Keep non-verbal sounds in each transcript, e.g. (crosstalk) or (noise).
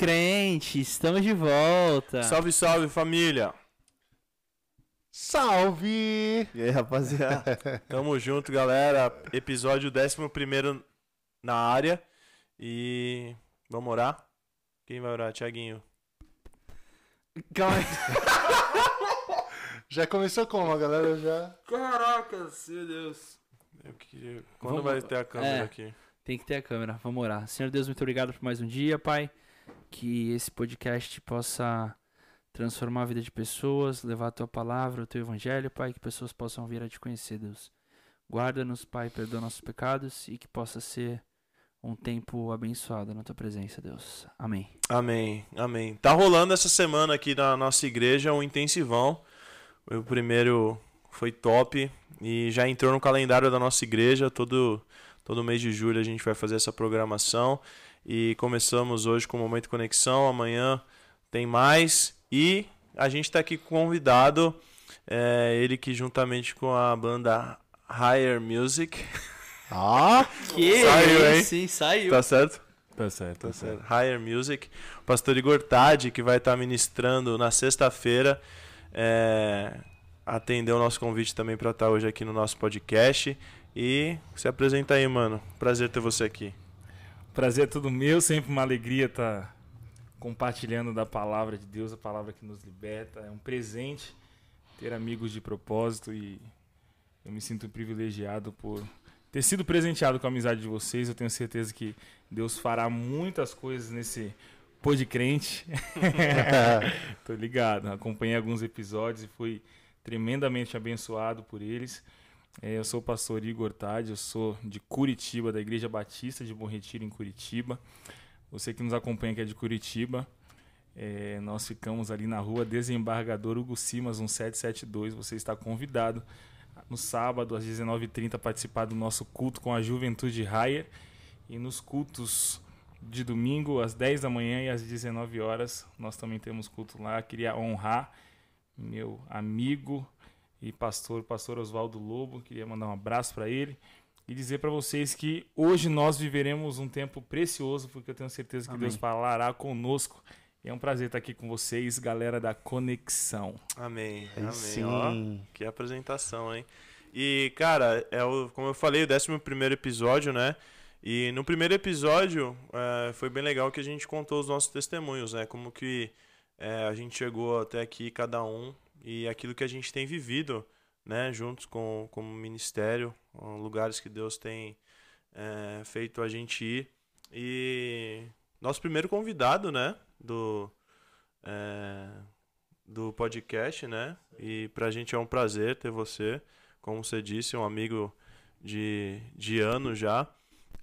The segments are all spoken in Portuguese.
crente, estamos de volta. Salve, salve família! Salve! E aí, rapaziada? (laughs) Tamo junto, galera. Episódio 11 na área. E vamos orar? Quem vai orar? Tiaguinho. Calma aí. (laughs) Já começou como, a galera já. Caracas, meu Deus. Eu queria... Quando Vamos- vai ter a câmera é. aqui? Tem que ter a câmera. Vamos orar. Senhor Deus, muito obrigado por mais um dia, Pai. Que esse podcast possa transformar a vida de pessoas, levar a tua palavra, o teu evangelho, Pai, que pessoas possam vir a te conhecer, Deus. Guarda-nos, Pai, perdoa nossos pecados e que possa ser um tempo abençoado na tua presença, Deus. Amém. Amém, amém. Tá rolando essa semana aqui na nossa igreja um intensivão. O primeiro foi top e já entrou no calendário da nossa igreja. Todo, todo mês de julho a gente vai fazer essa programação. E começamos hoje com o Momento Conexão. Amanhã tem mais. E a gente tá aqui com um convidado. é, ele que juntamente com a banda Higher Music. (laughs) Ah! Que (laughs) Saiu, hein? Sim, saiu. Tá certo? Tá certo, Tá tá certo. certo. Higher Music. O pastor Igor Tade, que vai estar ministrando na sexta-feira, é, atendeu o nosso convite também para estar hoje aqui no nosso podcast. E se apresenta aí, mano. Prazer ter você aqui. Prazer é tudo meu, sempre uma alegria estar compartilhando da palavra de Deus, a palavra que nos liberta. É um presente ter amigos de propósito e eu me sinto privilegiado por ter sido presenteado com a amizade de vocês. Eu tenho certeza que Deus fará muitas coisas nesse Pode Crente. (laughs) Tô ligado, acompanhei alguns episódios e fui tremendamente abençoado por eles. É, eu sou o pastor Igor Tade, eu sou de Curitiba, da Igreja Batista de Bom Retiro, em Curitiba. Você que nos acompanha que é de Curitiba, é, nós ficamos ali na rua Desembargador Hugo Simas, 1772. Você está convidado no sábado, às 19h30, a participar do nosso culto com a Juventude Raia. E nos cultos de domingo, às 10 da manhã e às 19 horas, nós também temos culto lá. Queria honrar meu amigo e pastor, pastor Oswaldo Lobo. Queria mandar um abraço para ele e dizer para vocês que hoje nós viveremos um tempo precioso, porque eu tenho certeza que Amém. Deus falará conosco. E é um prazer estar aqui com vocês, galera da Conexão. Amém. Aí Amém. sim. Ó, que apresentação, hein? E, cara, é o, como eu falei, o 11 primeiro episódio, né? E no primeiro episódio é, foi bem legal que a gente contou os nossos testemunhos, né? Como que é, a gente chegou até aqui, cada um, e aquilo que a gente tem vivido, né? Juntos com como ministério, ó, lugares que Deus tem é, feito a gente ir. E nosso primeiro convidado, né? Do, é, do podcast, né? E pra gente é um prazer ter você, como você disse, um amigo de, de anos já.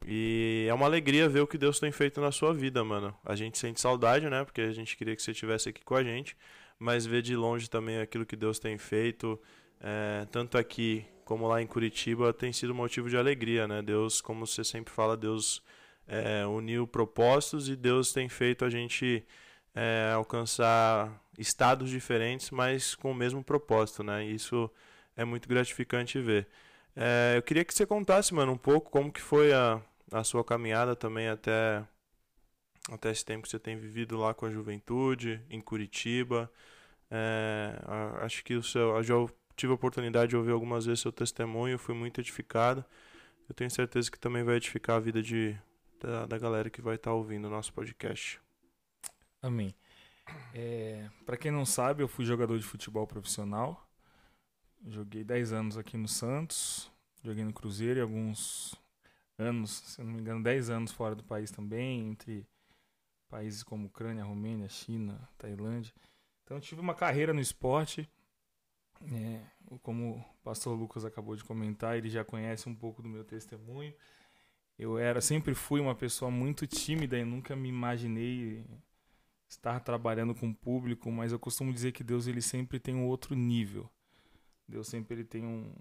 E é uma alegria ver o que Deus tem feito na sua vida, mano. A gente sente saudade, né? Porque a gente queria que você estivesse aqui com a gente. Mas ver de longe também aquilo que Deus tem feito, é, tanto aqui como lá em Curitiba, tem sido motivo de alegria, né? Deus, como você sempre fala, Deus é, uniu propósitos e Deus tem feito a gente é, alcançar estados diferentes, mas com o mesmo propósito, né? E isso é muito gratificante ver. É, eu queria que você contasse, mano, um pouco como que foi a, a sua caminhada também até, até esse tempo que você tem vivido lá com a juventude, em Curitiba. É, acho que o seu, eu já tive a oportunidade de ouvir algumas vezes seu testemunho, fui muito edificado. Eu tenho certeza que também vai edificar a vida de, da, da galera que vai estar ouvindo o nosso podcast. Amém. É, para quem não sabe, eu fui jogador de futebol profissional. Joguei 10 anos aqui no Santos, joguei no Cruzeiro e alguns anos, se não me engano, 10 anos fora do país também, entre países como Ucrânia, Romênia, China, Tailândia. Então tive uma carreira no esporte. É, como o pastor Lucas acabou de comentar, ele já conhece um pouco do meu testemunho. Eu era, sempre fui uma pessoa muito tímida e nunca me imaginei estar trabalhando com o público, mas eu costumo dizer que Deus ele sempre tem um outro nível. Deus sempre ele tem um,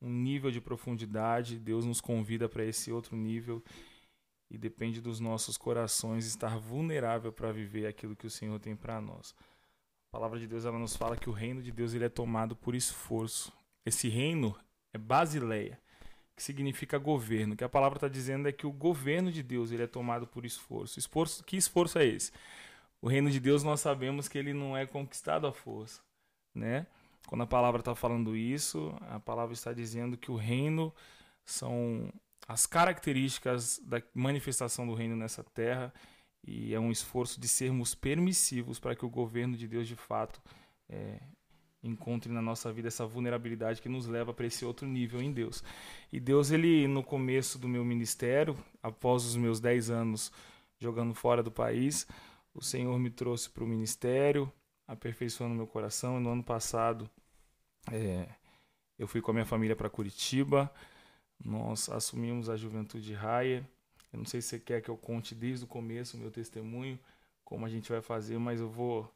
um nível de profundidade, Deus nos convida para esse outro nível e depende dos nossos corações estar vulnerável para viver aquilo que o Senhor tem para nós. A palavra de Deus ela nos fala que o reino de Deus ele é tomado por esforço. Esse reino é basileia, que significa governo. O que a palavra está dizendo é que o governo de Deus ele é tomado por esforço. Esforço, que esforço é esse? o reino de Deus nós sabemos que ele não é conquistado à força, né? Quando a palavra está falando isso, a palavra está dizendo que o reino são as características da manifestação do reino nessa terra e é um esforço de sermos permissivos para que o governo de Deus de fato é, encontre na nossa vida essa vulnerabilidade que nos leva para esse outro nível em Deus. E Deus, ele no começo do meu ministério, após os meus 10 anos jogando fora do país, o Senhor me trouxe para o ministério, aperfeiçoando meu coração. E no ano passado, é, eu fui com a minha família para Curitiba. Nós assumimos a Juventude Raia. Eu não sei se você quer que eu conte desde o começo o meu testemunho, como a gente vai fazer, mas eu vou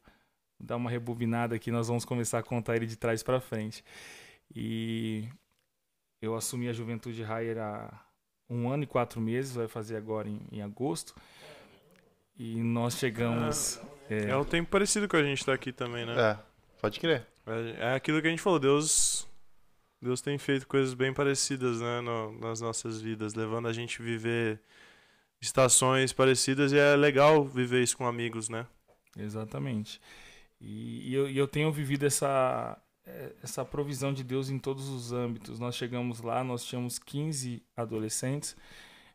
dar uma rebobinada aqui. Nós vamos começar a contar ele de trás para frente. E eu assumi a Juventude Raia há um ano e quatro meses, vai fazer agora em, em agosto. E nós chegamos. É, é um tempo parecido com a gente tá aqui também, né? É, pode crer. É, é aquilo que a gente falou, Deus. Deus tem feito coisas bem parecidas, né, no, nas nossas vidas, levando a gente a viver estações parecidas e é legal viver isso com amigos, né? Exatamente. E, e, eu, eu tenho vivido essa, é, essa provisão de Deus em todos os âmbitos. Nós chegamos lá, nós tínhamos 15 adolescentes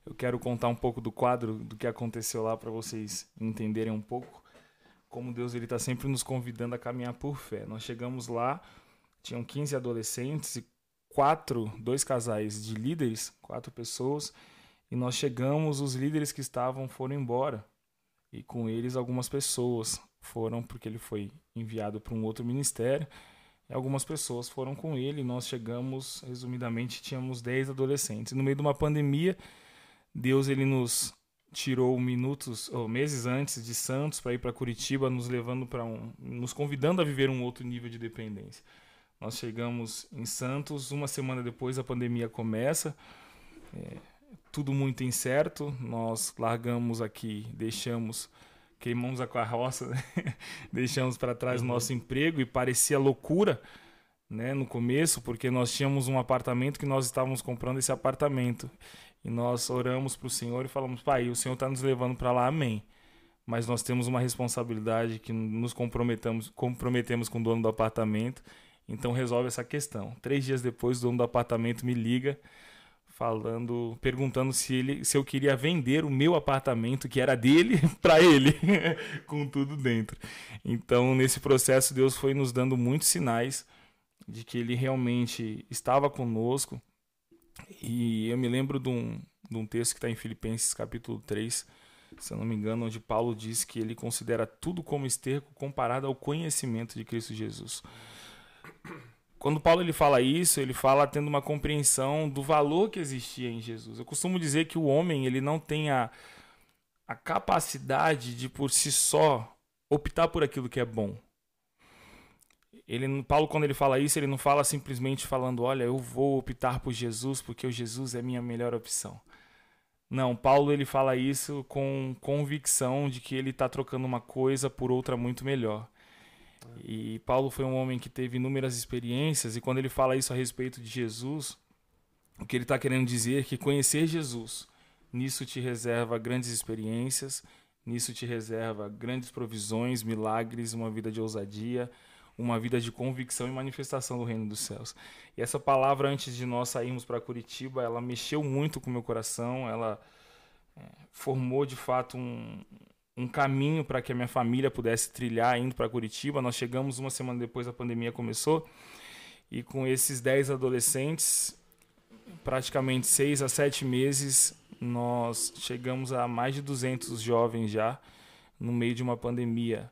eu quero contar um pouco do quadro do que aconteceu lá para vocês entenderem um pouco como Deus ele está sempre nos convidando a caminhar por fé. Nós chegamos lá, tinham 15 adolescentes e quatro, dois casais de líderes, quatro pessoas, e nós chegamos, os líderes que estavam foram embora. E com eles algumas pessoas foram porque ele foi enviado para um outro ministério. E algumas pessoas foram com ele, e nós chegamos, resumidamente, tínhamos 10 adolescentes. No meio de uma pandemia, Deus ele nos tirou minutos ou meses antes de Santos para ir para Curitiba, nos levando para um, nos convidando a viver um outro nível de dependência. Nós chegamos em Santos, uma semana depois a pandemia começa, é, tudo muito incerto. Nós largamos aqui, deixamos, queimamos a carroça, né? (laughs) deixamos para trás uhum. nosso emprego e parecia loucura. Né, no começo, porque nós tínhamos um apartamento que nós estávamos comprando esse apartamento. E nós oramos para o Senhor e falamos, Pai, o Senhor está nos levando para lá, amém. Mas nós temos uma responsabilidade que nos comprometemos, comprometemos com o dono do apartamento, então resolve essa questão. Três dias depois, o dono do apartamento me liga, falando, perguntando se, ele, se eu queria vender o meu apartamento, que era dele, (laughs) para ele, (laughs) com tudo dentro. Então, nesse processo, Deus foi nos dando muitos sinais de que ele realmente estava conosco, e eu me lembro de um, de um texto que está em Filipenses capítulo 3, se eu não me engano, onde Paulo diz que ele considera tudo como esterco comparado ao conhecimento de Cristo Jesus. Quando Paulo ele fala isso, ele fala tendo uma compreensão do valor que existia em Jesus. Eu costumo dizer que o homem ele não tem a, a capacidade de por si só optar por aquilo que é bom. Ele, Paulo, quando ele fala isso, ele não fala simplesmente falando, olha, eu vou optar por Jesus porque o Jesus é minha melhor opção. Não, Paulo ele fala isso com convicção de que ele está trocando uma coisa por outra muito melhor. E Paulo foi um homem que teve inúmeras experiências, e quando ele fala isso a respeito de Jesus, o que ele está querendo dizer é que conhecer Jesus, nisso te reserva grandes experiências, nisso te reserva grandes provisões, milagres, uma vida de ousadia, uma vida de convicção e manifestação do reino dos céus. E essa palavra, antes de nós sairmos para Curitiba, ela mexeu muito com o meu coração, ela é, formou de fato um, um caminho para que a minha família pudesse trilhar indo para Curitiba. Nós chegamos uma semana depois da pandemia começou, e com esses 10 adolescentes, praticamente 6 a 7 meses, nós chegamos a mais de 200 jovens já, no meio de uma pandemia.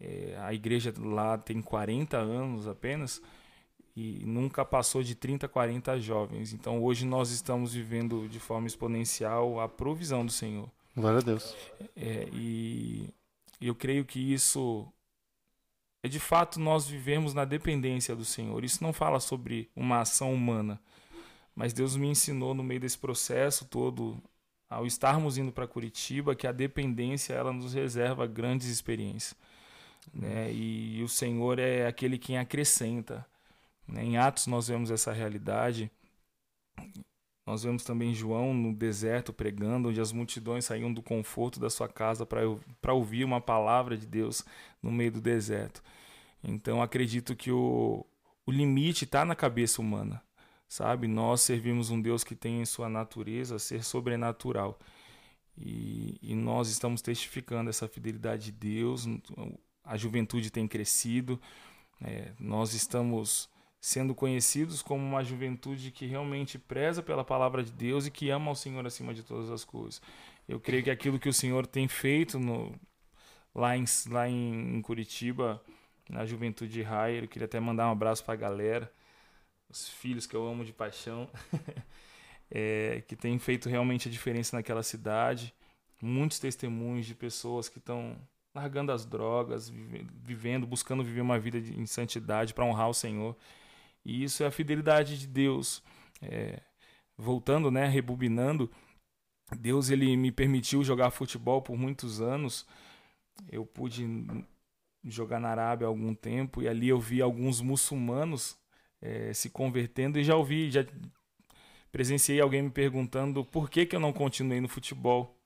É, a igreja lá tem 40 anos apenas e nunca passou de 30, 40 jovens. Então hoje nós estamos vivendo de forma exponencial a provisão do Senhor. Glória a Deus. É, e eu creio que isso é de fato nós vivemos na dependência do Senhor. Isso não fala sobre uma ação humana, mas Deus me ensinou no meio desse processo todo, ao estarmos indo para Curitiba, que a dependência ela nos reserva grandes experiências né? E o Senhor é aquele quem acrescenta. Né? Em Atos nós vemos essa realidade. Nós vemos também João no deserto pregando, onde as multidões saíam do conforto da sua casa para ouvir uma palavra de Deus no meio do deserto. Então acredito que o, o limite está na cabeça humana, sabe? Nós servimos um Deus que tem em sua natureza ser sobrenatural. E, e nós estamos testificando essa fidelidade de Deus. A juventude tem crescido, é, nós estamos sendo conhecidos como uma juventude que realmente preza pela palavra de Deus e que ama ao Senhor acima de todas as coisas. Eu creio que aquilo que o Senhor tem feito no, lá, em, lá em, Curitiba, na Juventude Higher, eu queria até mandar um abraço para a galera, os filhos que eu amo de paixão, (laughs) é, que tem feito realmente a diferença naquela cidade. Muitos testemunhos de pessoas que estão largando as drogas, vivendo, buscando viver uma vida de, em santidade para honrar o Senhor. E isso é a fidelidade de Deus. É, voltando, né, rebobinando, Deus ele me permitiu jogar futebol por muitos anos. Eu pude jogar na Arábia há algum tempo e ali eu vi alguns muçulmanos é, se convertendo e já ouvi, já presenciei alguém me perguntando por que, que eu não continuei no futebol,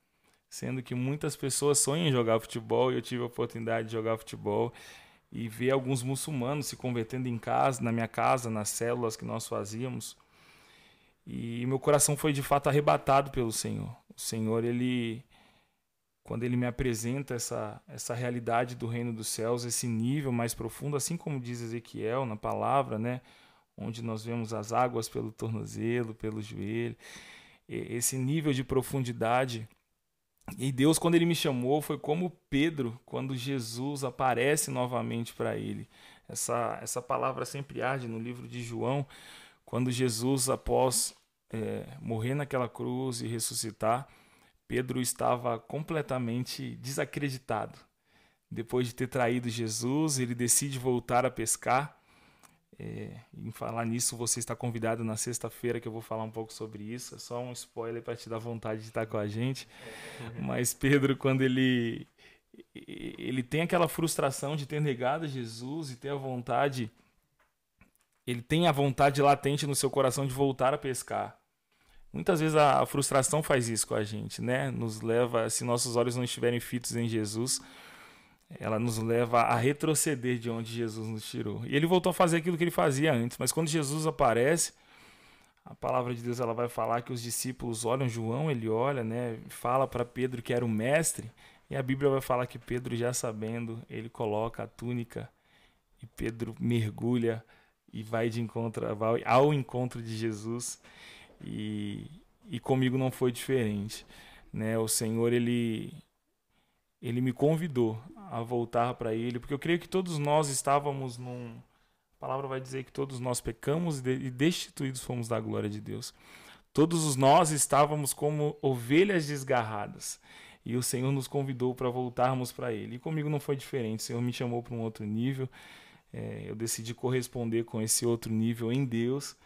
sendo que muitas pessoas sonham em jogar futebol e eu tive a oportunidade de jogar futebol e ver alguns muçulmanos se convertendo em casa, na minha casa, nas células que nós fazíamos. E meu coração foi de fato arrebatado pelo Senhor. O Senhor, ele quando ele me apresenta essa essa realidade do reino dos céus, esse nível mais profundo, assim como diz Ezequiel na palavra, né, onde nós vemos as águas pelo tornozelo, pelo joelho, esse nível de profundidade e Deus, quando ele me chamou, foi como Pedro, quando Jesus aparece novamente para ele. Essa, essa palavra sempre arde no livro de João, quando Jesus, após é, morrer naquela cruz e ressuscitar, Pedro estava completamente desacreditado. Depois de ter traído Jesus, ele decide voltar a pescar é, em falar nisso, você está convidado na sexta-feira que eu vou falar um pouco sobre isso. É só um spoiler para te dar vontade de estar com a gente. (laughs) Mas Pedro, quando ele ele tem aquela frustração de ter negado Jesus e ter a vontade, ele tem a vontade latente no seu coração de voltar a pescar. Muitas vezes a frustração faz isso com a gente, né? Nos leva, se nossos olhos não estiverem fitos em Jesus, ela nos leva a retroceder de onde Jesus nos tirou. E ele voltou a fazer aquilo que ele fazia antes, mas quando Jesus aparece, a palavra de Deus ela vai falar que os discípulos olham João, ele olha, né, fala para Pedro que era o mestre, e a Bíblia vai falar que Pedro já sabendo, ele coloca a túnica e Pedro mergulha e vai de encontro vai ao encontro de Jesus. E, e comigo não foi diferente, né? O Senhor ele ele me convidou a voltar para Ele, porque eu creio que todos nós estávamos num. A palavra vai dizer que todos nós pecamos e destituídos fomos da glória de Deus. Todos nós estávamos como ovelhas desgarradas. E o Senhor nos convidou para voltarmos para Ele. E comigo não foi diferente. O Senhor me chamou para um outro nível. É, eu decidi corresponder com esse outro nível em Deus.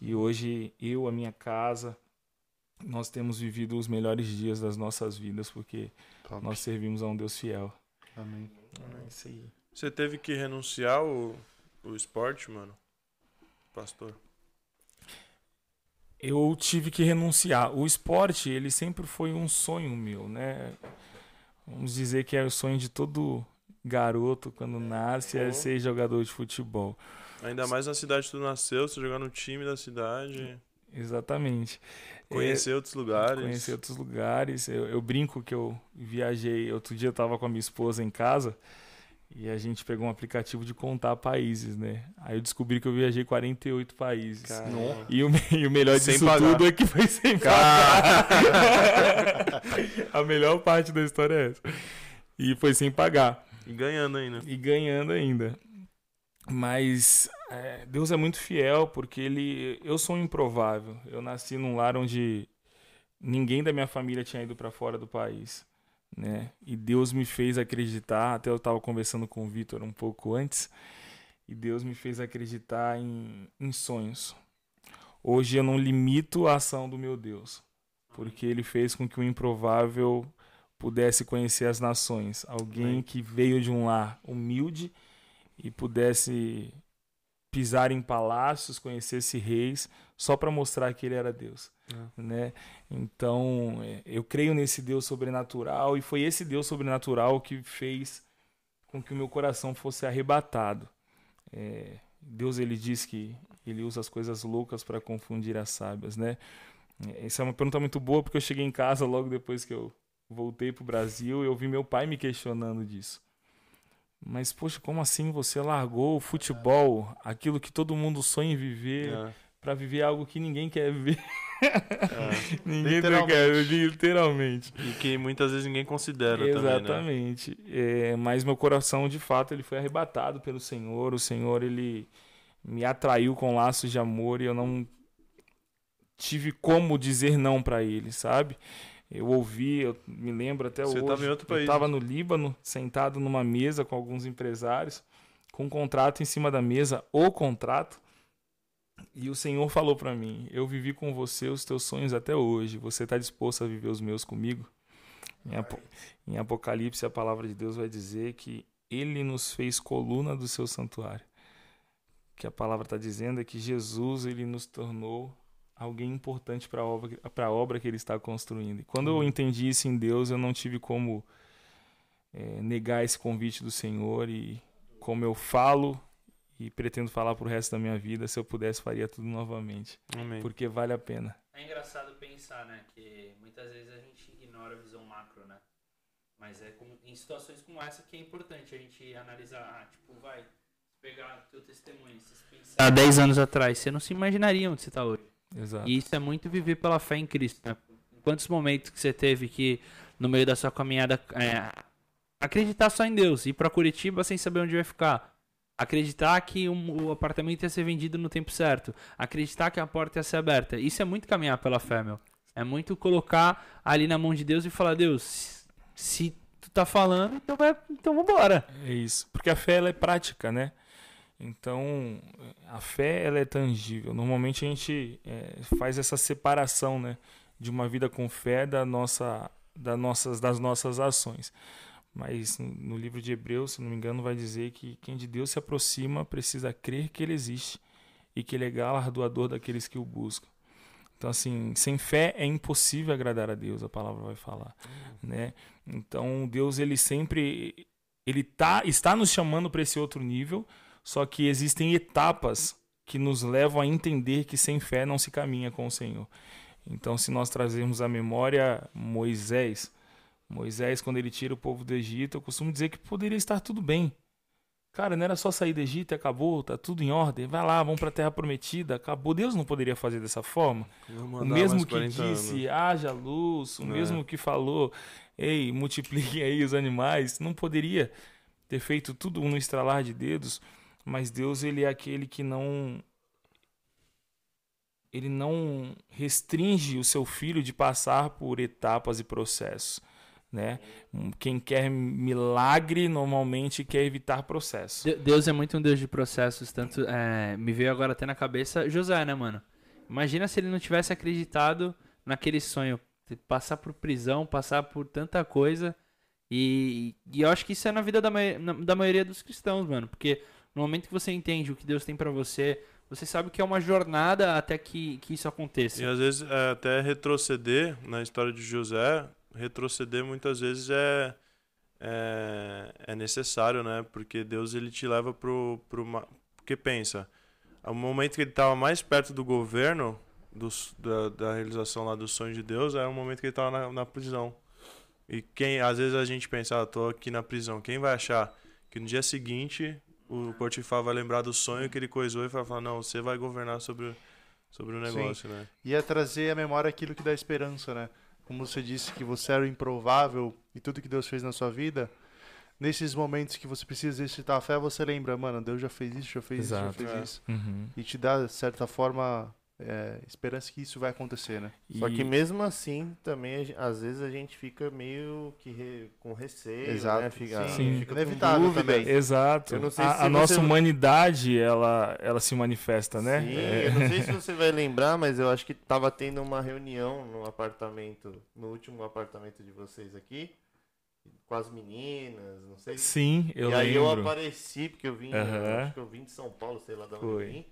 E hoje eu, a minha casa, nós temos vivido os melhores dias das nossas vidas, porque Top. nós servimos a um Deus fiel. Amém. É isso aí. Você teve que renunciar o, o esporte, mano? Pastor? Eu tive que renunciar. O esporte, ele sempre foi um sonho meu, né? Vamos dizer que é o sonho de todo garoto quando nasce é ser jogador de futebol. Ainda mais na cidade que tu nasceu, você jogar no time da cidade. Exatamente. Conhecer é, outros lugares. Conhecer outros lugares. Eu, eu, brinco que eu viajei. Outro dia eu tava com a minha esposa em casa e a gente pegou um aplicativo de contar países, né? Aí eu descobri que eu viajei 48 países. E o, (laughs) e o melhor sem disso pagar. tudo é que foi sem pagar. (laughs) a melhor parte da história é essa. E foi sem pagar. E ganhando ainda. E ganhando ainda. Mas é, Deus é muito fiel porque ele, eu sou um improvável. Eu nasci num lar onde ninguém da minha família tinha ido para fora do país, né? E Deus me fez acreditar. Até eu estava conversando com o Vitor um pouco antes. E Deus me fez acreditar em, em sonhos. Hoje eu não limito a ação do meu Deus, porque Ele fez com que o improvável pudesse conhecer as nações. Alguém que veio de um lar humilde e pudesse pisar em palácios, conhecesse reis, só para mostrar que ele era Deus, É. né? Então, é, eu creio nesse Deus sobrenatural e foi esse Deus sobrenatural que fez com que o meu coração fosse arrebatado. É, Deus ele diz que ele usa as coisas loucas para confundir as sábias, né? É, Essa é uma pergunta muito boa porque eu cheguei em casa logo depois que eu voltei pro Brasil e eu vi meu pai me questionando disso. Mas poxa, como assim você largou o futebol, aquilo que todo mundo sonha em viver, É. para viver algo que ninguém quer viver? É. (laughs) ninguém Literalmente. quer, literalmente. E que muitas vezes ninguém considera também, né? Exatamente. É, mas meu coração, de fato, ele foi arrebatado pelo Senhor. O Senhor, ele me atraiu com laços de amor e eu não tive como dizer não para ele, sabe? Eu ouvi, eu me lembro até Você hoje. tava em outro eu país, estava né? no Líbano, sentado numa mesa com alguns empresários, com um contrato em cima da mesa, o contrato. E o Senhor falou para mim: Eu vivi com você os teus sonhos até hoje. Você está disposto a viver os meus comigo? Em, Apo- em Apocalipse, a palavra de Deus vai dizer que Ele nos fez coluna do seu santuário. O que a palavra está dizendo é que Jesus ele nos tornou alguém importante para a obra, pra obra que Ele está construindo. E quando eu entendi isso em Deus, eu não tive como eh, negar esse convite do Senhor e como eu falo e pretendo falar pro resto da minha vida, se eu pudesse faria tudo novamente, Amém. porque vale a pena. É engraçado pensar, né? Que muitas vezes a gente ignora a visão macro, né? Mas é como, em situações como essa que é importante a gente analisar. Ah, tipo, vai, pegar teu testemunho. Se pensar... Há 10 anos atrás, você não se imaginaria onde você tá hoje. Exato. E isso é muito viver pela fé em Cristo. Né? Quantos momentos que você teve que, no meio da sua caminhada, é, acreditar só em Deus, ir pra Curitiba sem saber onde vai ficar. Acreditar que um- o apartamento ia ser vendido no tempo certo. Acreditar que a porta ia ser aberta. Isso é muito caminhar pela fé, meu. É muito colocar ali na mão de Deus e falar, Deus, se tu tá falando, então, vai, então vambora. É isso. Porque a fé ela é prática, né? Então, a fé ela é tangível. Normalmente a gente é, faz essa separação, né, de uma vida com fé da nossa, da nossas, das nossas ações. Mas no- livro de Hebreus, se não me engano, vai dizer que quem de Deus se aproxima precisa crer que Ele existe e que Ele é galardoador daqueles que o buscam. Então, assim, sem fé é impossível agradar a Deus, a palavra vai falar, né? Então, Deus, ele sempre ele tá, está nos chamando para esse outro nível, só que existem etapas que nos levam a entender que sem fé não se caminha com o Senhor. Então, se nós trazermos à memória Moisés, Moisés, quando ele tira o povo do Egito, eu costumo dizer que poderia estar tudo bem. Cara, não era só sair do Egito e acabou, tá tudo em ordem, vai lá, vamos para a terra prometida, acabou. Deus não poderia fazer dessa forma. O mesmo que 40 anos. disse, haja luz, o É. mesmo que falou, ei, multipliquem aí os animais, não poderia ter feito tudo no estralar de dedos, mas Deus, ele é aquele que não ele não restringe o seu filho de passar por etapas e processos, né? Quem quer milagre normalmente quer evitar processo. De- Deus é muito um Deus de processos, tanto é, me veio agora até na cabeça José, né, mano? Imagina se ele não tivesse acreditado naquele sonho, passar por prisão, passar por tanta coisa. E, e eu acho que isso é na vida da, da maioria dos cristãos, mano. Porque no momento que você entende o que Deus tem pra você, você sabe que é uma jornada até que, que isso aconteça. E às vezes é, até retroceder na história de José, retroceder muitas vezes é, é, é necessário, né? Porque Deus ele te leva pro, pro porque pensa, o momento que ele estava mais perto do governo, dos, da, da realização lá do sonho de Deus, era o momento que ele estava na, na prisão. E quem, às vezes a gente pensa, ah, tô aqui na prisão, quem vai achar que no dia seguinte o Potifar vai lembrar do sonho que ele coisou e vai falar, não, você vai governar sobre, o- sobre o Sim. negócio, né? Ia trazer à memória aquilo que dá esperança, né? Como você disse que você era o improvável e tudo que Deus fez na sua vida, nesses momentos que você precisa exercitar a fé, você lembra, mano, Deus já fez isso, já fez Exato. isso, já fez É. isso. Uhum. E te dá, de certa forma, é, esperança que isso vai acontecer, né? Só E- que mesmo assim, também, às vezes a gente fica meio que re- com receio, Exato. né? Fica, Sim. fica Inevitável também. Exato. Eu não sei a se a você- nossa humanidade, ela, ela se manifesta, né? Sim, É. eu não sei se (laughs) você vai lembrar, mas eu acho que tava tendo uma reunião no apartamento, no último apartamento de vocês aqui. com as meninas, não sei. Sim, eu e aí eu lembro. apareci, porque eu vim, Aham. acho que eu vim de São Paulo, sei lá de onde Foi. eu vim.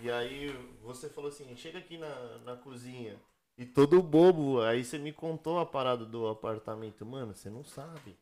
E aí você falou assim, chega aqui na, na cozinha. E todo bobo, aí você me contou a parada do apartamento. Mano, você não sabe.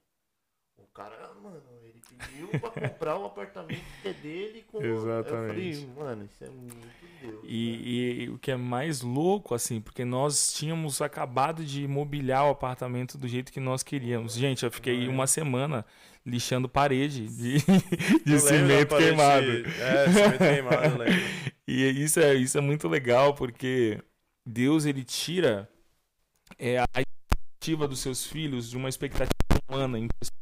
O cara, mano, ele pediu pra (laughs) comprar o apartamento que é dele com. Exatamente. Eu falei, mano, isso é muito Deus. né? E, e o que é mais louco, assim, porque nós tínhamos acabado de mobiliar o apartamento do jeito que nós queríamos. Gente, eu fiquei uma semana lixando parede de, (laughs) de cimento parede- queimado. É, cimento queimado, lembro. (laughs) E isso é, isso é muito legal, porque Deus ele tira é, a expectativa dos seus filhos de uma expectativa humana em pessoas.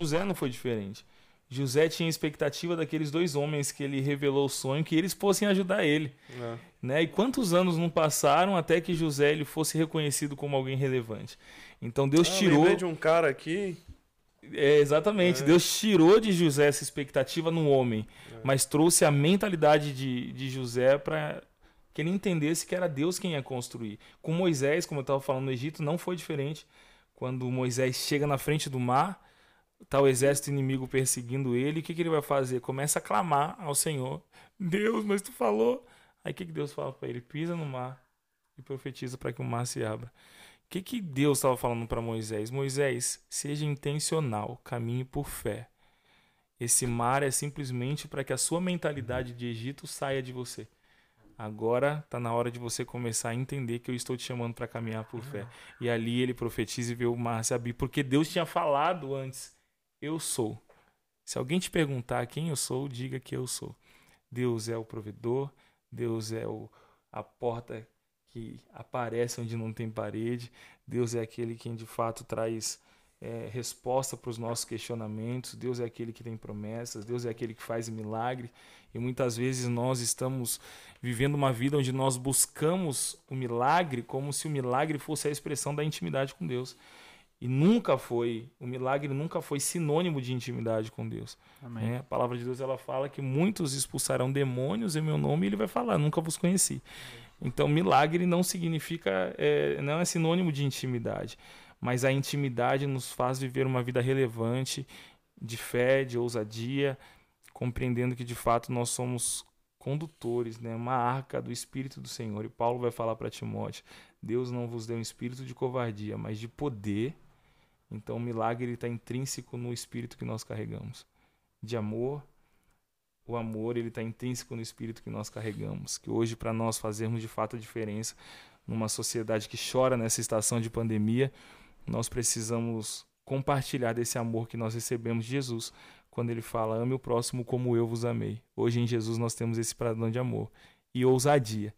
José não foi diferente. José tinha expectativa daqueles dois homens que ele revelou o sonho, que eles fossem ajudar ele. É. Né? E quantos anos não passaram até que José ele fosse reconhecido como alguém relevante? Então Deus Ah, tirou. de um cara aqui. É, exatamente. É. Deus tirou de José essa expectativa no homem, É. mas trouxe a mentalidade de, de José para que ele entendesse que era Deus quem ia construir. Com Moisés, como eu estava falando no Egito, não foi diferente. Quando Moisés chega na frente do mar, tá o exército inimigo perseguindo ele, o que, que ele vai fazer? Começa a clamar ao Senhor: Deus, mas tu falou. Aí o que, que Deus fala para ele? Pisa no mar e profetiza para que o mar se abra. O que, que Deus estava falando para Moisés? Moisés, seja intencional, caminhe por fé. Esse mar é simplesmente para que a sua mentalidade de Egito saia de você. Agora está na hora de você começar a entender que eu estou te chamando para caminhar por fé. E ali ele profetiza e vê o mar se abrir, porque Deus tinha falado antes: Eu sou. Se alguém te perguntar quem eu sou, diga que eu sou. Deus é o provedor, Deus é o, a porta que aparece onde não tem parede, Deus é aquele quem de fato traz é, resposta para os nossos questionamentos, Deus é aquele que tem promessas, Deus é aquele que faz milagre. E muitas vezes nós estamos vivendo uma vida onde nós buscamos o milagre como se o milagre fosse a expressão da intimidade com Deus. E nunca foi, o milagre nunca foi sinônimo de intimidade com Deus. Né? A palavra de Deus ela fala que muitos expulsarão demônios em meu nome e ele vai falar, nunca vos conheci. Então, milagre não significa, é, não é sinônimo de intimidade, mas a intimidade nos faz viver uma vida relevante, de fé, de ousadia, compreendendo que de fato nós somos condutores, né? uma arca do Espírito do Senhor. E Paulo vai falar para Timóteo: Deus não vos deu um espírito de covardia, mas de poder. Então, o milagre está intrínseco no espírito que nós carregamos, de amor. O amor ele está intrínseco no espírito que nós carregamos, que hoje para nós fazermos de fato a diferença numa sociedade que chora nessa estação de pandemia, nós precisamos compartilhar desse amor que nós recebemos de Jesus, quando ele fala: "Ame o próximo como eu vos amei". Hoje em Jesus nós temos esse padrão de amor e ousadia.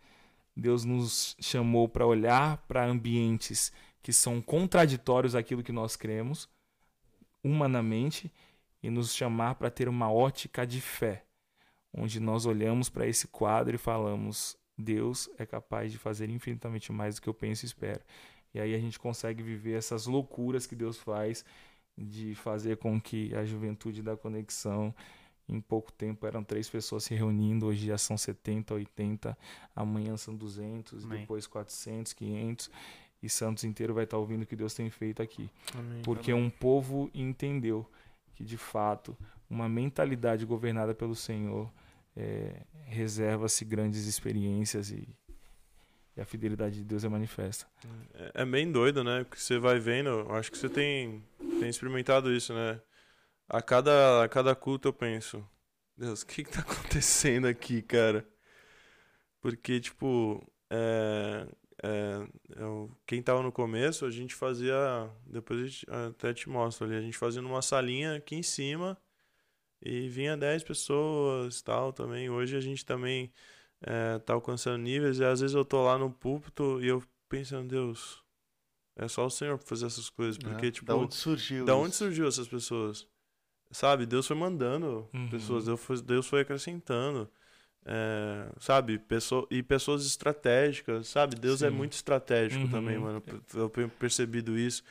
Deus nos chamou para olhar para ambientes que são contraditórios àquilo que nós cremos humanamente e nos chamar para ter uma ótica de fé, onde nós olhamos para esse quadro e falamos: Deus é capaz de fazer infinitamente mais do que eu penso e espero. E aí a gente consegue viver essas loucuras que Deus faz de fazer com que a juventude da conexão em pouco tempo eram três pessoas se reunindo, hoje já são 70, 80, amanhã são 200, Amém. depois 400, 500 e Santos inteiro vai estar ouvindo o que Deus tem feito aqui. Amém. Porque um povo entendeu que, de fato, uma mentalidade governada pelo Senhor é, reserva-se grandes experiências e, e a fidelidade de Deus é manifesta. É, é bem doido, né? Porque você vai vendo, acho que você tem, tem experimentado isso, né? A cada, a cada culto eu penso, Deus, o que que tá (laughs) acontecendo aqui, cara? Porque, tipo, é, é, eu- quem tava no começo, a gente fazia, depois a gente, até te mostro ali, a gente fazia numa salinha aqui em cima e vinha 10 pessoas tal também. Hoje a gente também é, tá alcançando níveis e às vezes eu tô lá no púlpito e eu pensando, Deus, é só o Senhor pra fazer essas coisas, porque, né? tipo, da onde surgiu? da onde isso? surgiu essas pessoas? Sabe, Deus foi mandando Uhum. pessoas, Deus foi, Deus foi acrescentando. É, sabe, pessoa, e pessoas estratégicas, sabe? Deus é Sim. muito estratégico Uhum. também, mano. Eu tenho percebido isso.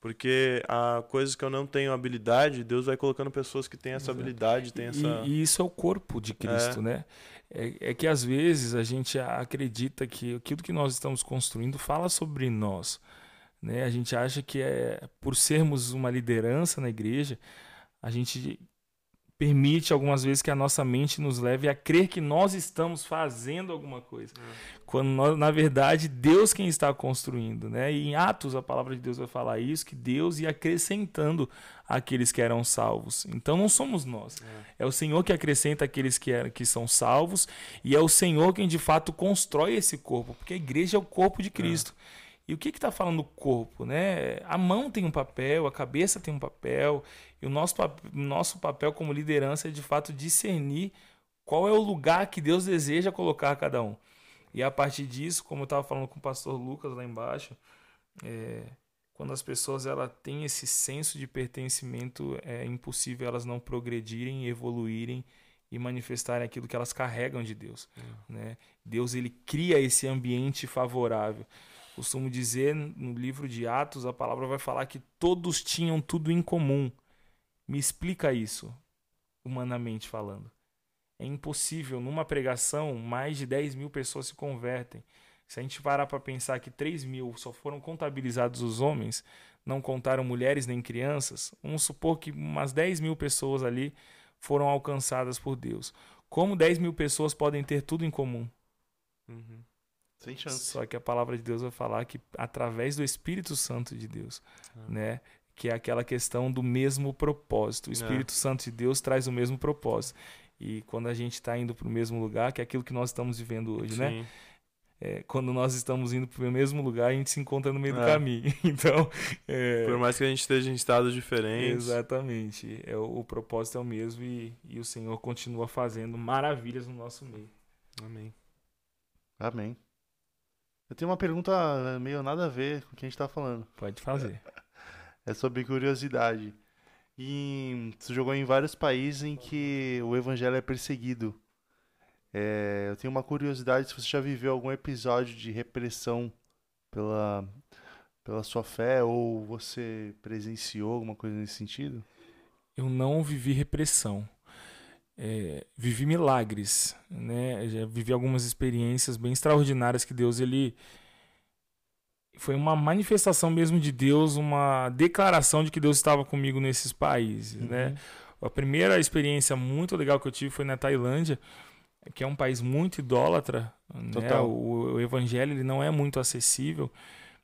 Porque há coisas que eu não tenho habilidade, Deus vai colocando pessoas que têm essa Exato. habilidade, têm E- essa. E, isso é o corpo de Cristo, né? É, é que às vezes a gente acredita que aquilo que nós estamos construindo fala sobre nós. Né? A gente acha que é por sermos uma liderança na igreja, a gente permite algumas vezes que a nossa mente nos leve a crer que nós estamos fazendo alguma coisa. É. Quando nós, na verdade, Deus quem está construindo, né? E em Atos a palavra de Deus vai falar isso, que Deus ia acrescentando aqueles que eram salvos. Então não somos nós. É, é o Senhor que acrescenta aqueles que, eram, que são salvos e é o Senhor quem de fato constrói esse corpo, porque a igreja é o corpo de Cristo. É. E o que está falando o corpo? Né? A mão tem um papel, a cabeça tem um papel, e o nosso, nosso papel como liderança é de fato discernir qual é o lugar que Deus deseja colocar cada um. E a partir disso, como eu estava falando com o pastor Lucas lá embaixo, é, quando as pessoas ela têm esse senso de pertencimento, é impossível elas não progredirem, evoluírem e manifestarem aquilo que elas carregam de Deus. É. Né? Deus ele cria esse ambiente favorável. Costumo dizer no livro de Atos, a palavra vai falar que todos tinham tudo em comum. Me explica isso, humanamente falando. É impossível, numa pregação, mais de 10 mil pessoas se convertem. Se a gente parar para pensar que 3 mil só foram contabilizados os homens, não contaram mulheres nem crianças, vamos supor que umas 10 mil pessoas ali foram alcançadas por Deus. Como 10 mil pessoas podem ter tudo em comum? Uhum. Sem chance. Só que a palavra de Deus vai falar que através do Espírito Santo de Deus, ah. né? Que é aquela questão do mesmo propósito. O é. Espírito é. Santo de Deus traz o mesmo propósito. E quando a gente está indo para o mesmo lugar, que é aquilo que nós estamos vivendo hoje, né? Sim. né? É, quando nós estamos indo para o mesmo lugar, a gente se encontra no meio é. do caminho. (laughs) Então, é... por mais que a gente esteja em estados diferentes, exatamente, é o, o propósito é o mesmo e, e o Senhor continua fazendo maravilhas no nosso meio. Amém. Amém. Eu tenho uma pergunta né, meio nada a ver com o que a gente tá falando. Pode fazer. É sobre curiosidade. E você jogou em vários países em que o evangelho é perseguido. É, eu tenho uma curiosidade se você já viveu algum episódio de repressão pela, pela sua fé ou você presenciou alguma coisa nesse sentido? Eu não vivi repressão é, vivi milagres, né? Já vivi algumas experiências bem extraordinárias que Deus ele foi uma manifestação mesmo de Deus, uma declaração de que Deus estava comigo nesses países, uhum. né? A primeira experiência muito legal que eu tive foi na Tailândia, que é um país muito idólatra, né? O, o, evangelho ele não é muito acessível.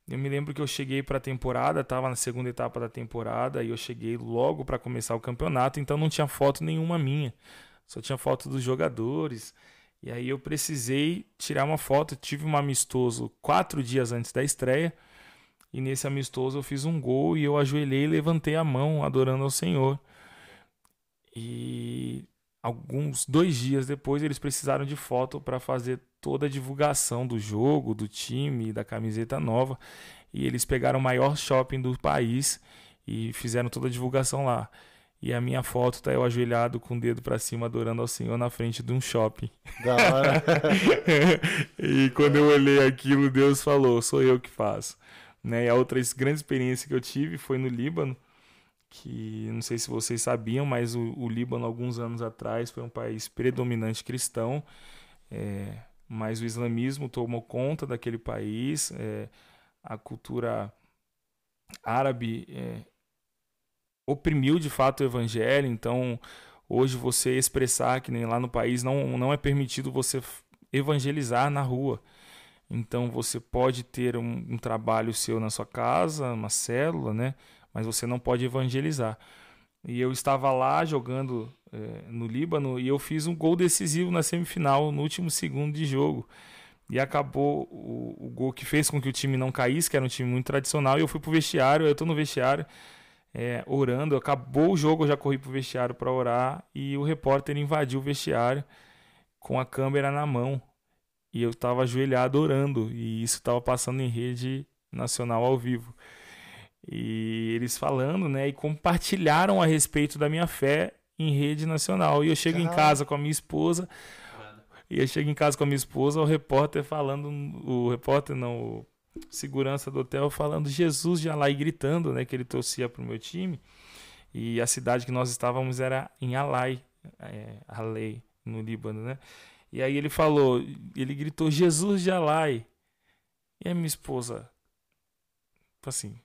Eu me lembro que eu cheguei para a temporada, estava na segunda etapa da temporada, e eu cheguei logo para começar o campeonato, então não tinha foto nenhuma minha, só tinha foto dos jogadores. E aí eu precisei tirar uma foto, tive um amistoso quatro dias antes da estreia, e nesse amistoso eu fiz um gol e eu ajoelhei e levantei a mão adorando ao Senhor. E alguns dois dias depois eles precisaram de foto para fazer toda a divulgação do jogo, do time, da camiseta nova. E eles pegaram o maior shopping do país e fizeram toda a divulgação lá. E a minha foto tá eu ajoelhado com o dedo para cima adorando ao Senhor na frente de um shopping. Da hora. (laughs) e quando eu olhei aquilo, Deus falou: "Sou eu que faço". Né? E a outra grande experiência que eu tive foi no Líbano, que não sei se vocês sabiam, mas o, o Líbano alguns anos atrás foi um país predominante cristão. É, mas o islamismo tomou conta daquele país, é, a cultura árabe é, oprimiu de fato o evangelho, então hoje você expressar que nem lá no país não, não é permitido você evangelizar na rua. Então você pode ter um, um trabalho seu na sua casa, uma célula, né? Mas você não pode evangelizar. E eu estava lá jogando é, no Líbano e eu fiz um gol decisivo na semifinal, no último segundo de jogo. E acabou o, o, gol que fez com que o time não caísse, que era um time muito tradicional. E eu fui pro vestiário, eu tô no vestiário é, orando. Acabou o jogo, eu já corri pro vestiário para orar. E o repórter invadiu o vestiário com a câmera na mão. E eu estava ajoelhado orando. E isso estava passando em rede nacional ao vivo. E eles falando, né? E compartilharam a respeito da minha fé em rede nacional. E eu chego Caramba. em casa com a minha esposa. E eu chego em casa com a minha esposa, o repórter falando, o repórter não, o segurança do hotel falando Jesus já lá e gritando, né, que ele torcia pro meu time. E a cidade que nós estávamos era em Alai, é, Alei, no Líbano, né? E aí ele falou, ele gritou Jesus de Alai. E a minha esposa, assim,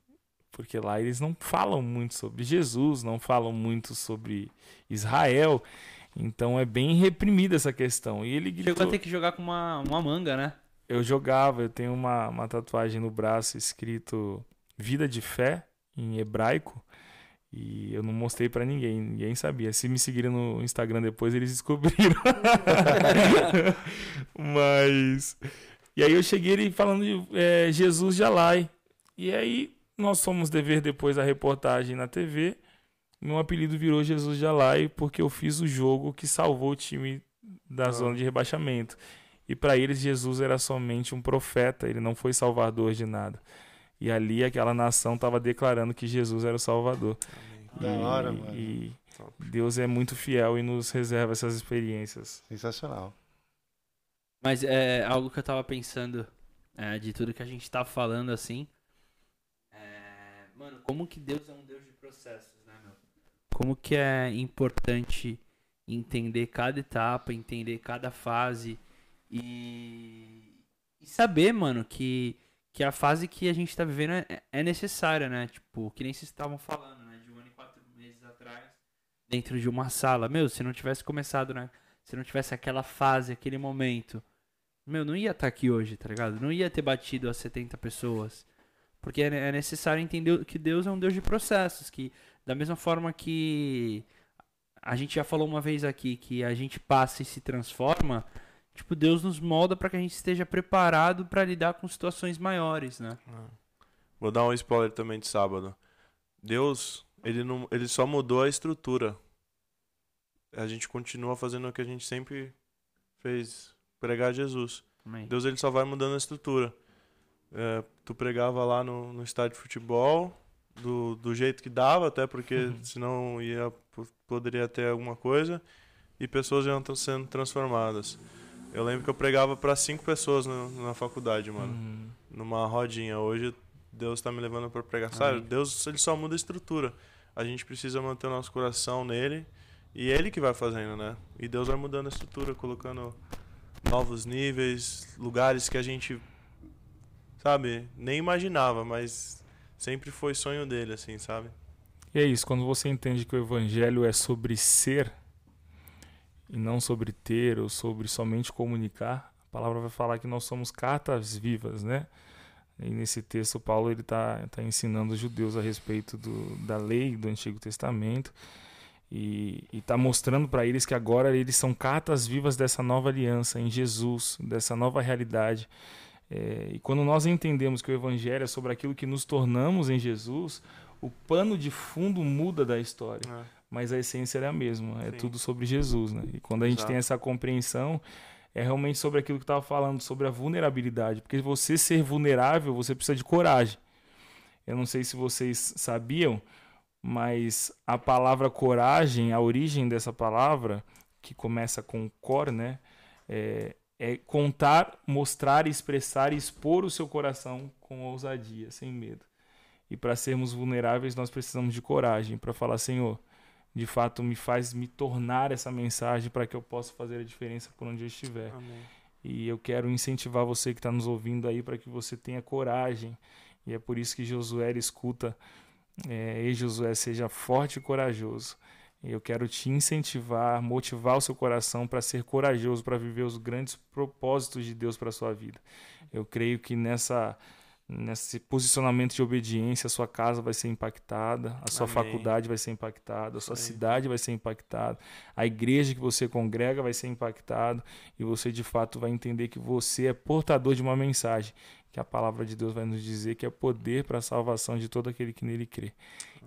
porque lá eles não falam muito sobre Jesus, não falam muito sobre Israel. Então é bem reprimida essa questão. E ele gritou, Chegou a ter que jogar com uma, uma manga, né? Eu jogava, eu tenho uma, uma tatuagem no braço escrito Vida de Fé, em hebraico. E eu não mostrei pra ninguém, ninguém sabia. Se me seguirem no Instagram depois, eles descobriram. (laughs) Mas. E aí eu cheguei ele falando de é, Jesus de Alai. E aí nós fomos dever depois a reportagem na TV. Meu apelido virou Jesus de Alai porque eu fiz o jogo que salvou o time da zona de rebaixamento. E para eles Jesus era somente um profeta, ele não foi salvador de nada. E ali aquela nação estava declarando que Jesus era o salvador. Da E- hora, mano. E Top. Deus é muito fiel e nos reserva essas experiências. Sensacional. Mas é algo que eu tava pensando é, de tudo que a gente tá falando assim. É, mano, como que Deus é um Deus de processos, né, meu? Como que é importante entender cada etapa, entender cada fase e, e saber, mano, que, que a fase que a gente tá vivendo é, é necessária, né? Tipo, que nem vocês estavam falando, né? De um ano e quatro meses atrás, dentro de uma sala. Meu, se não tivesse começado, né? Se não tivesse aquela fase, aquele momento, meu, não ia estar aqui hoje, tá ligado? Não ia ter batido as 70 pessoas. Porque é é necessário entender que Deus é um Deus de processos, que da mesma forma que a gente já falou uma vez aqui que a gente passa e se transforma, tipo, Deus nos molda para que a gente esteja preparado para lidar com situações maiores, né? Vou dar um spoiler também de sábado. Deus, ele, não, ele só mudou a estrutura. A gente continua fazendo o que a gente sempre fez, pregar Jesus. Amém. Deus ele só vai mudando a estrutura. É, tu pregava lá no, no estádio de futebol, do, do jeito que dava, até porque (laughs) senão ia, po- poderia ter alguma coisa, e pessoas iam sendo transformadas. Eu lembro que eu pregava para cinco pessoas na, na faculdade, mano Hum, numa rodinha. Hoje Deus tá me levando para pregar. Sabe, Amém. Deus ele só muda a estrutura. A gente precisa manter o nosso coração nele e ele que vai fazendo, né? E Deus vai mudando a estrutura, colocando novos níveis, lugares que a gente sabe, nem imaginava, mas sempre foi sonho dele assim, sabe? E é isso, quando você entende que o evangelho é sobre ser e não sobre ter ou sobre somente comunicar, a palavra vai falar que nós somos cartas vivas, né? E nesse texto Paulo ele está tá ensinando os judeus a respeito do, da lei do Antigo Testamento e está mostrando para eles que agora eles são cartas vivas dessa nova aliança em Jesus, dessa nova realidade. É, e quando nós entendemos que o Evangelho é sobre aquilo que nos tornamos em Jesus, o pano de fundo muda da história, mas a essência é a mesma, é Sim. tudo sobre Jesus, né? E quando a gente Exato. tem essa compreensão, é realmente sobre aquilo que eu estava falando, sobre a vulnerabilidade, porque você ser vulnerável, você precisa de coragem. Eu não sei se vocês sabiam, mas a palavra coragem, a origem dessa palavra, que começa com cor, né? É, é contar, mostrar, expressar e expor o seu coração com ousadia, sem medo. E para sermos vulneráveis, nós precisamos de coragem para falar, Senhor, de fato me faz me tornar essa mensagem para que eu possa fazer a diferença por onde eu estiver. Amém. E eu quero incentivar você que está nos ouvindo aí para que você tenha coragem. E é por isso que Josué escuta, é, Ei Josué, seja forte e corajoso. E eu quero te incentivar, motivar o seu coração para ser corajoso, para viver os grandes propósitos de Deus para a sua vida. Eu creio que nessa nesse posicionamento de obediência, a sua casa vai ser impactada, a sua Amém. faculdade vai ser impactada, a sua cidade vai ser impactada, a igreja que você congrega vai ser impactada e você de fato vai entender que você é portador de uma mensagem, que a palavra de Deus vai nos dizer que é poder para a salvação de todo aquele que nele crê.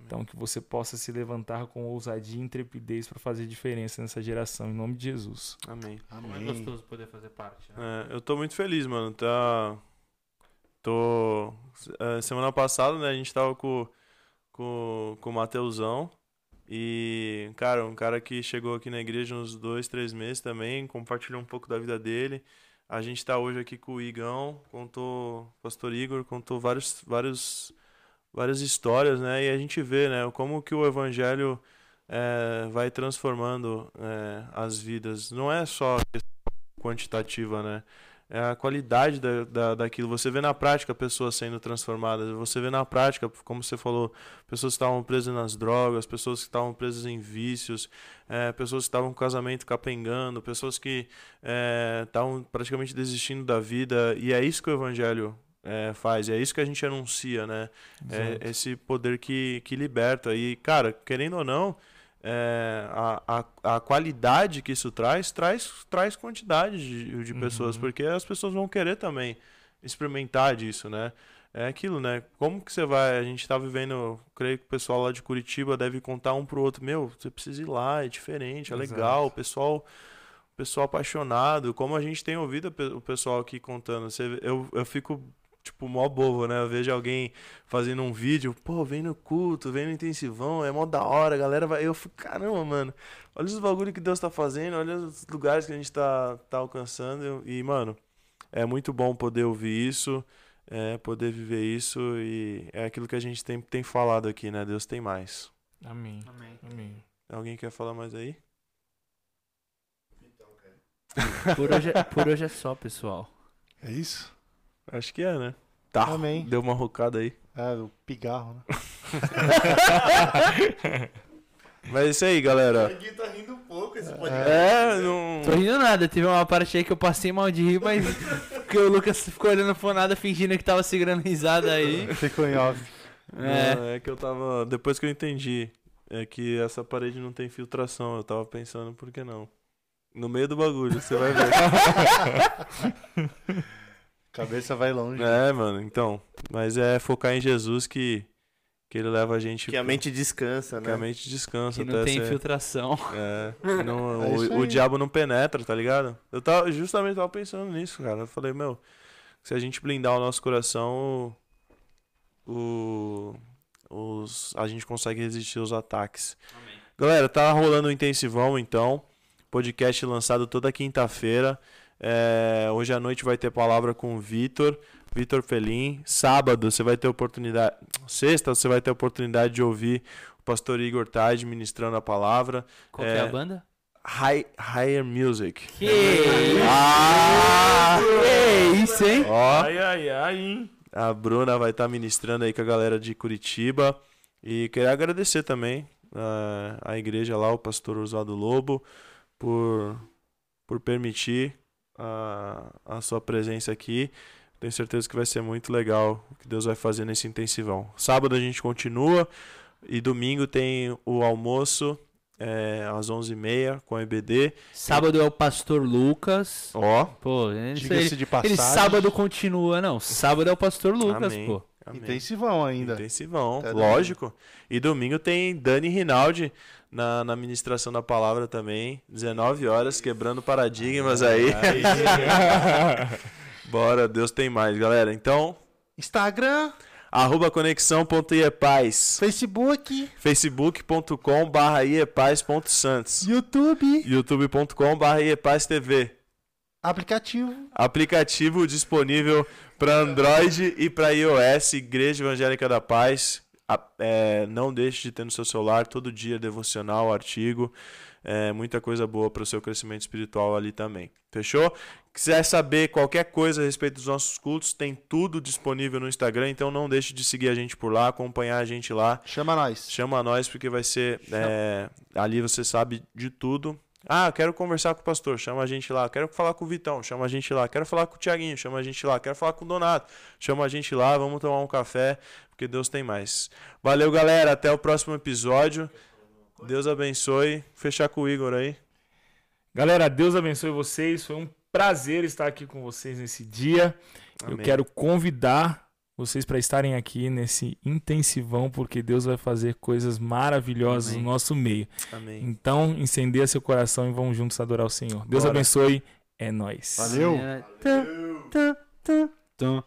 Então que você possa se levantar com ousadia e intrepidez para fazer diferença nessa geração, em nome de Jesus. Amém. Como é Amém. gostoso poder fazer parte, né? É, eu tô muito feliz, mano. Tá. Tô. é, semana passada, né, a gente tava com, com, com o Mateusão. E, cara, um cara que chegou aqui na igreja uns dois, três meses também, compartilhou um pouco da vida dele. A gente tá hoje aqui com o Igão, contou, pastor Igor, contou vários, vários, várias histórias, né? E a gente vê, né, como que o evangelho é, vai transformando é, as vidas. Não é só questão quantitativa, né? É a qualidade da, da, daquilo. Você vê na prática pessoas sendo transformadas, você vê na prática, como você falou, pessoas que estavam presas nas drogas, pessoas que estavam presas em vícios, é, pessoas que estavam com casamento capengando, pessoas que é, estavam praticamente desistindo da vida. E é isso que o Evangelho é, faz, é isso que a gente anuncia, né? É esse poder que, que liberta. E, cara, querendo ou não, é, a, a, a qualidade que isso traz, traz, traz quantidade de, de pessoas, Uhum. porque as pessoas vão querer também experimentar disso, né? É aquilo, né? Como que você vai. A gente tá vivendo. Creio que o pessoal lá de Curitiba deve contar um pro outro. Meu, você precisa ir lá, é diferente, é Exato. legal. O pessoal. Pessoal apaixonado, como a gente tem ouvido o pessoal aqui contando. Você, eu, eu fico, tipo, mó bobo, né? Eu vejo alguém fazendo um vídeo, pô, vem no culto, vem no intensivão, é mó da hora, a galera vai. Eu fico, caramba, mano, olha os bagulho que Deus tá fazendo, olha os lugares que a gente tá, tá alcançando. E, mano, é muito bom poder ouvir isso, é, poder viver isso, e é aquilo que a gente tem, tem falado aqui, né? Deus tem mais. Amém. Amém. Amém. Alguém quer falar mais aí? Por hoje, é- por hoje é só, pessoal. É isso? Acho que é, né? Tá. Amém. Deu uma rocada aí. É, o pigarro, né? (laughs) Mas é isso aí, galera. Ninguém tá rindo pouco esse podcast. É, não. Tô rindo nada, teve uma parte aí que eu passei mal de rir, mas (laughs) porque o Lucas ficou olhando pro nada fingindo que tava segurando risada aí. Ficou em off. É. É que eu tava. Depois que eu entendi é que essa parede não tem filtração, eu tava pensando, por que não? No meio do bagulho, você vai ver. (laughs) Cabeça vai longe. é, mano, então. Mas é focar em Jesus que, que ele leva a gente. Que a mente descansa, que a né? mente descansa. Que não até tem ser- infiltração. É, (laughs) não- É o, o diabo não penetra, tá ligado? Eu tava, justamente tava pensando nisso, cara. Eu falei, meu, se a gente blindar o nosso coração, o, os, a gente consegue resistir aos ataques. Galera, tá rolando o intensivão, então. Podcast lançado toda quinta-feira. É, hoje à noite vai ter palavra com o Vitor, Vitor Felim. Sábado você vai ter oportunidade. Sexta você vai ter oportunidade de ouvir o pastor Igor Tade ministrando a palavra. Qual que é É. a banda? High, higher Music. Que isso? Ah! Que isso, hein? Ó, Ai, ai, ai, hein? a Bruna vai estar ministrando aí com a galera de Curitiba. E queria agradecer também ah, a igreja lá, o pastor Oswaldo Lobo, por, por permitir a, a sua presença aqui. Tenho certeza que vai ser muito legal o que Deus vai fazer nesse intensivão. Sábado a gente continua e domingo tem o almoço é, às 11h30 com a EBD. Sábado é o Pastor Lucas. Ó, Pô, ele, Diga-se de passagem. ele sábado continua, não. Sábado é o Pastor Lucas, Amém. pô. amém. Intensivão ainda. Intensivão, Até lógico. E domingo tem Dani Rinaldi na, na ministração da palavra também. 19 horas, quebrando paradigmas aí. (laughs) Bora, Deus tem mais, galera. Então, Instagram, arroba conexão.iepaz. Facebook, facebook.com barra iepaz.santos. YouTube, youtube.com barra iepaz.tv. aplicativo. Aplicativo disponível para Android e para iOS, Igreja Evangélica da Paz. É, não deixe de ter no seu celular todo dia devocional, artigo, é, muita coisa boa para o seu crescimento espiritual ali também. Fechou? Quiser saber qualquer coisa a respeito dos nossos cultos, tem tudo disponível no Instagram, então não deixe de seguir a gente por lá, acompanhar a gente lá. Chama nós. Chama nós porque vai ser. é, ali você sabe de tudo. Ah, quero conversar com o pastor, chama a gente lá. Quero falar com o Vitão, chama a gente lá. Quero falar com o Tiaguinho, chama a gente lá. Quero falar com o Donato, chama a gente lá. Vamos tomar um café, porque Deus tem mais. Valeu, galera. Até o próximo episódio. Deus abençoe. Fechar com o Igor aí. Galera, Deus abençoe vocês. Foi um prazer estar aqui com vocês nesse dia. Eu Amém. quero convidar vocês para estarem aqui nesse intensivão, porque Deus vai fazer coisas maravilhosas Amém. no nosso meio. Amém. Então, incendeia seu coração e vamos juntos adorar o Senhor. Deus Bora. abençoe. É nóis. Valeu. Tá, tá, tá, tá.